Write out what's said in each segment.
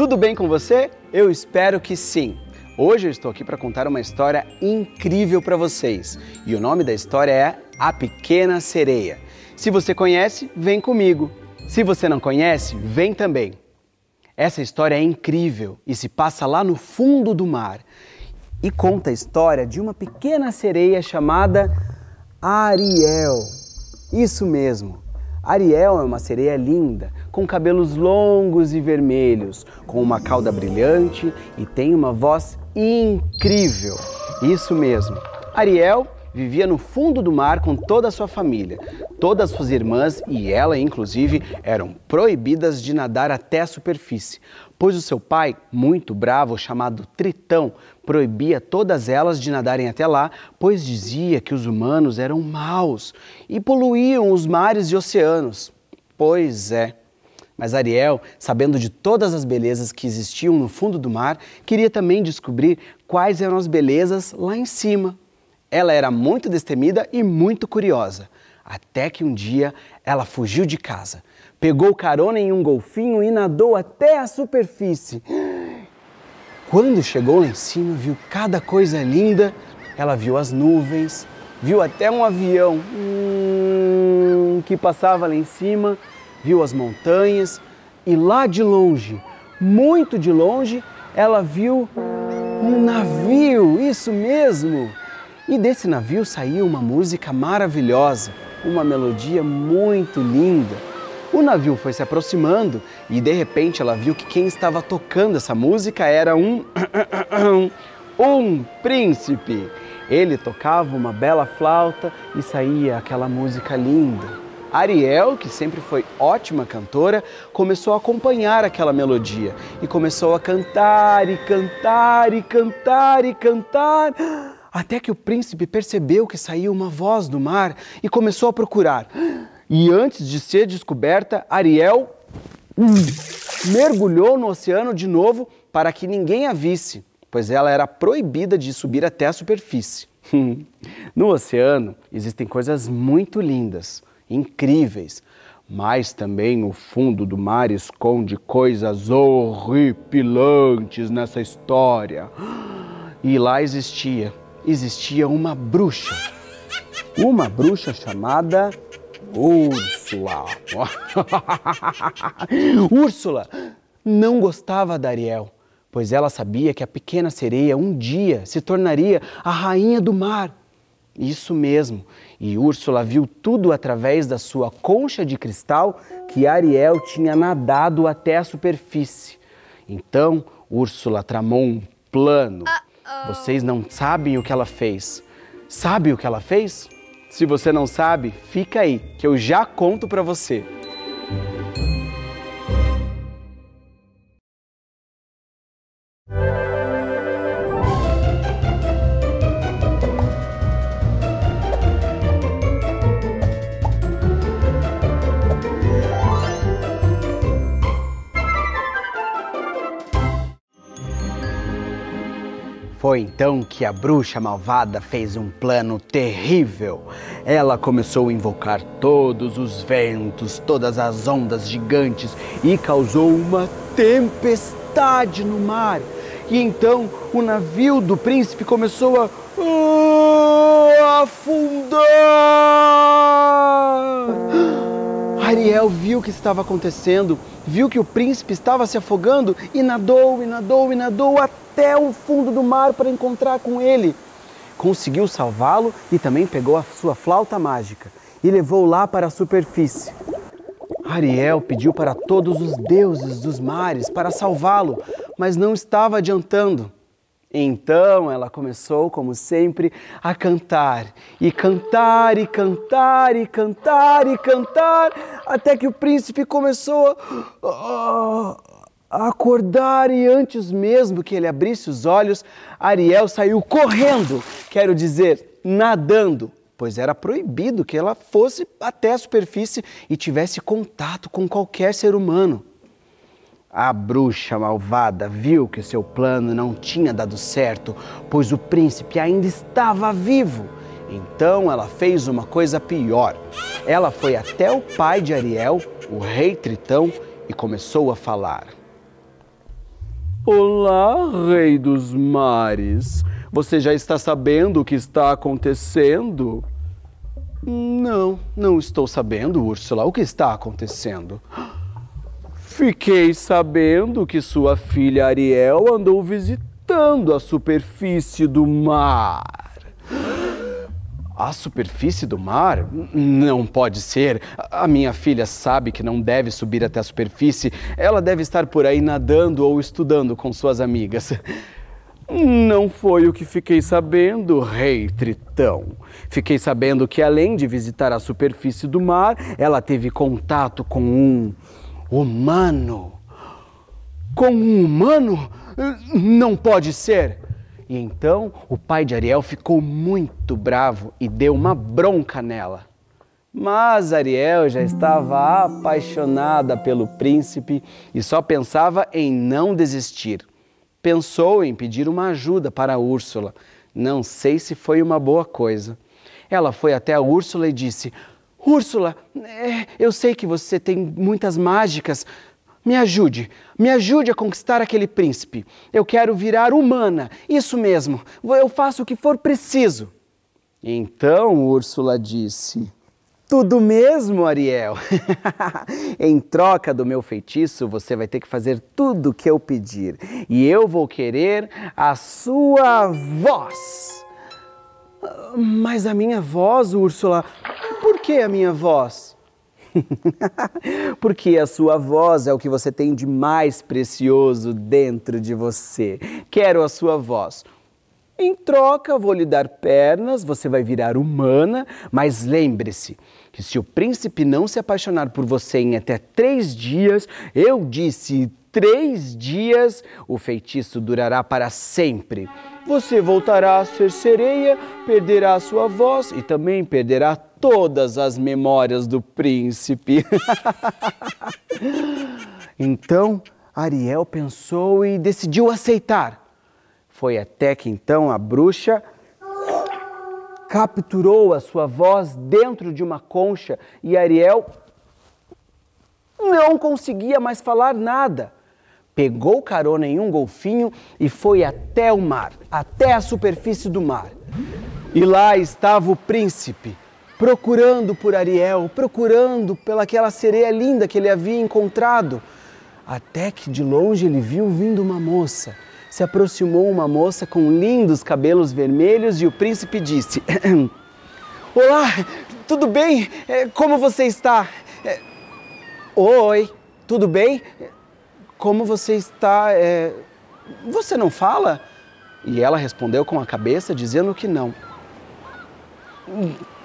Tudo bem com você? Eu espero que sim. Hoje eu estou aqui para contar uma história incrível para vocês. E o nome da história é A Pequena Sereia. Se você conhece, vem comigo. Se você não conhece, vem também. Essa história é incrível e se passa lá no fundo do mar. E conta a história de uma pequena sereia chamada Ariel. Isso mesmo. Ariel é uma sereia linda, com cabelos longos e vermelhos, com uma cauda brilhante e tem uma voz incrível. Isso mesmo. Ariel vivia no fundo do mar com toda a sua família. Todas suas irmãs e ela, inclusive, eram proibidas de nadar até a superfície, pois o seu pai, muito bravo, chamado Tritão, proibia todas elas de nadarem até lá, pois dizia que os humanos eram maus e poluíam os mares e oceanos. Pois é. Mas Ariel, sabendo de todas as belezas que existiam no fundo do mar, queria também descobrir quais eram as belezas lá em cima. Ela era muito destemida e muito curiosa, até que um dia ela fugiu de casa, pegou carona em um golfinho e nadou até a superfície. Quando chegou lá em cima, viu cada coisa linda. Ela viu as nuvens, viu até um avião hum, que passava lá em cima, viu as montanhas e lá de longe, muito de longe, ela viu um navio, isso mesmo. E desse navio saiu uma música maravilhosa, uma melodia muito linda. O navio foi se aproximando e de repente ela viu que quem estava tocando essa música era um um príncipe. Ele tocava uma bela flauta e saía aquela música linda. Ariel, que sempre foi ótima cantora, começou a acompanhar aquela melodia e começou a cantar e cantar e cantar e cantar até que o príncipe percebeu que saía uma voz do mar e começou a procurar. E antes de ser descoberta, Ariel mergulhou no oceano de novo para que ninguém a visse, pois ela era proibida de subir até a superfície. no oceano existem coisas muito lindas, incríveis, mas também o fundo do mar esconde coisas horripilantes nessa história. E lá existia existia uma bruxa. Uma bruxa chamada Úrsula. Úrsula não gostava da Ariel, pois ela sabia que a pequena sereia um dia se tornaria a rainha do mar. Isso mesmo, e Úrsula viu tudo através da sua concha de cristal que Ariel tinha nadado até a superfície. Então, Úrsula tramou um plano. Vocês não sabem o que ela fez. Sabe o que ela fez? Se você não sabe, fica aí, que eu já conto para você. Foi então que a bruxa malvada fez um plano terrível. Ela começou a invocar todos os ventos, todas as ondas gigantes e causou uma tempestade no mar. E então o navio do príncipe começou a uh, afundar. Ariel viu o que estava acontecendo, viu que o príncipe estava se afogando e nadou, e nadou, e nadou até o fundo do mar para encontrar com ele. Conseguiu salvá-lo e também pegou a sua flauta mágica e levou lá para a superfície. Ariel pediu para todos os deuses dos mares para salvá-lo, mas não estava adiantando. Então ela começou, como sempre, a cantar, e cantar, e cantar, e cantar, e cantar, até que o príncipe começou a, a acordar, e antes mesmo que ele abrisse os olhos, Ariel saiu correndo, quero dizer, nadando, pois era proibido que ela fosse até a superfície e tivesse contato com qualquer ser humano. A bruxa malvada viu que seu plano não tinha dado certo, pois o príncipe ainda estava vivo. Então ela fez uma coisa pior. Ela foi até o pai de Ariel, o rei Tritão, e começou a falar: Olá, Rei dos Mares. Você já está sabendo o que está acontecendo? Não, não estou sabendo, Úrsula. O que está acontecendo? Fiquei sabendo que sua filha Ariel andou visitando a superfície do mar. A superfície do mar? Não pode ser. A minha filha sabe que não deve subir até a superfície. Ela deve estar por aí nadando ou estudando com suas amigas. Não foi o que fiquei sabendo, Rei Tritão. Fiquei sabendo que, além de visitar a superfície do mar, ela teve contato com um humano. Com um humano? Não pode ser! E então o pai de Ariel ficou muito bravo e deu uma bronca nela. Mas Ariel já estava apaixonada pelo príncipe e só pensava em não desistir. Pensou em pedir uma ajuda para Úrsula. Não sei se foi uma boa coisa. Ela foi até a Úrsula e disse: Úrsula, é, eu sei que você tem muitas mágicas, me ajude, me ajude a conquistar aquele príncipe. Eu quero virar humana, isso mesmo, eu faço o que for preciso. Então Úrsula disse: Tudo mesmo, Ariel. em troca do meu feitiço, você vai ter que fazer tudo o que eu pedir. E eu vou querer a sua voz. Mas a minha voz, Úrsula, por que a minha voz? Porque a sua voz é o que você tem de mais precioso dentro de você. Quero a sua voz. Em troca, vou lhe dar pernas, você vai virar humana, mas lembre-se que se o príncipe não se apaixonar por você em até três dias, eu disse três dias, o feitiço durará para sempre. Você voltará a ser sereia, perderá a sua voz e também perderá todas as memórias do príncipe. então Ariel pensou e decidiu aceitar. Foi até que então a bruxa capturou a sua voz dentro de uma concha e Ariel não conseguia mais falar nada. Pegou carona em um golfinho e foi até o mar, até a superfície do mar. E lá estava o príncipe, procurando por Ariel, procurando pelaquela sereia linda que ele havia encontrado. Até que de longe ele viu vindo uma moça. Se aproximou uma moça com lindos cabelos vermelhos e o príncipe disse: Olá, tudo bem? É, como você está? É, Oi, tudo bem? Como você está? É... Você não fala? E ela respondeu com a cabeça, dizendo que não.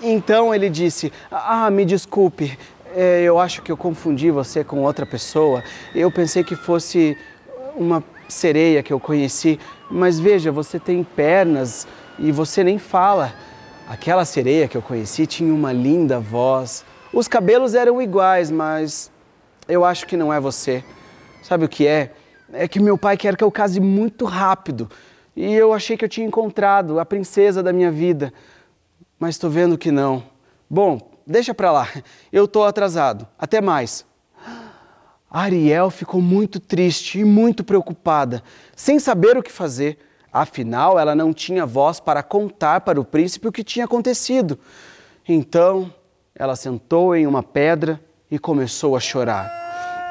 Então ele disse: Ah, me desculpe, é, eu acho que eu confundi você com outra pessoa. Eu pensei que fosse uma sereia que eu conheci, mas veja, você tem pernas e você nem fala. Aquela sereia que eu conheci tinha uma linda voz. Os cabelos eram iguais, mas eu acho que não é você. Sabe o que é? É que meu pai quer que eu case muito rápido. E eu achei que eu tinha encontrado a princesa da minha vida mas estou vendo que não. Bom, deixa para lá, eu estou atrasado. Até mais. Ariel ficou muito triste e muito preocupada, sem saber o que fazer. Afinal, ela não tinha voz para contar para o príncipe o que tinha acontecido. Então, ela sentou em uma pedra e começou a chorar.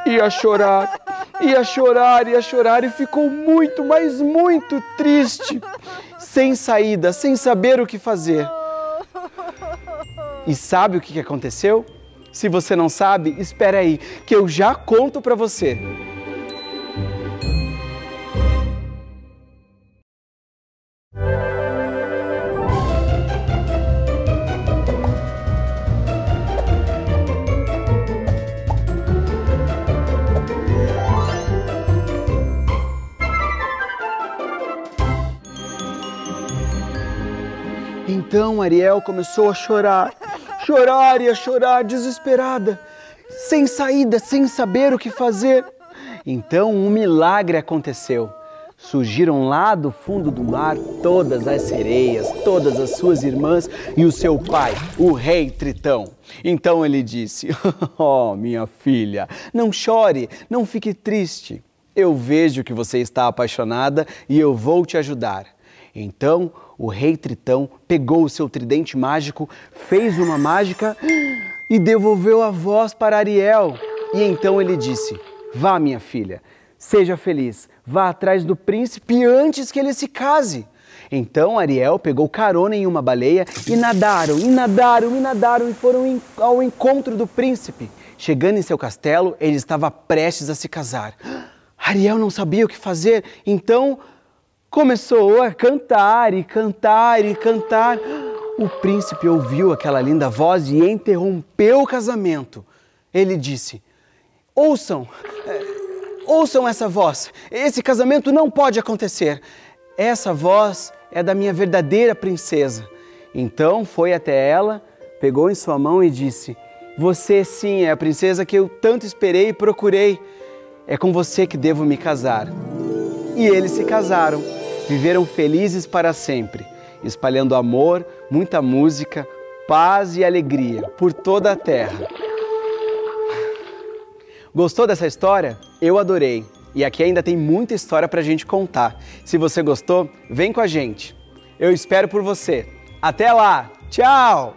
E a chorar, e a chorar, e a chorar, e ficou muito, mas muito triste, sem saída, sem saber o que fazer. E sabe o que aconteceu? Se você não sabe, espera aí, que eu já conto para você. Então Ariel começou a chorar, chorar e a chorar, desesperada, sem saída, sem saber o que fazer. Então um milagre aconteceu. Surgiram lá do fundo do mar todas as sereias, todas as suas irmãs e o seu pai, o rei Tritão. Então ele disse: Oh, minha filha, não chore, não fique triste. Eu vejo que você está apaixonada e eu vou te ajudar. Então o rei Tritão pegou o seu tridente mágico, fez uma mágica e devolveu a voz para Ariel. E então ele disse: Vá, minha filha, seja feliz, vá atrás do príncipe antes que ele se case. Então Ariel pegou carona em uma baleia e nadaram, e nadaram, e nadaram e foram ao encontro do príncipe. Chegando em seu castelo, ele estava prestes a se casar. Ariel não sabia o que fazer, então começou a cantar e cantar e cantar. O príncipe ouviu aquela linda voz e interrompeu o casamento. Ele disse: Ouçam, eh, ouçam essa voz. Esse casamento não pode acontecer. Essa voz é da minha verdadeira princesa. Então foi até ela, pegou em sua mão e disse: Você sim é a princesa que eu tanto esperei e procurei. É com você que devo me casar. E eles se casaram viveram felizes para sempre, espalhando amor, muita música, paz e alegria por toda a terra. Gostou dessa história? Eu adorei. E aqui ainda tem muita história para a gente contar. Se você gostou, vem com a gente. Eu espero por você. Até lá! Tchau!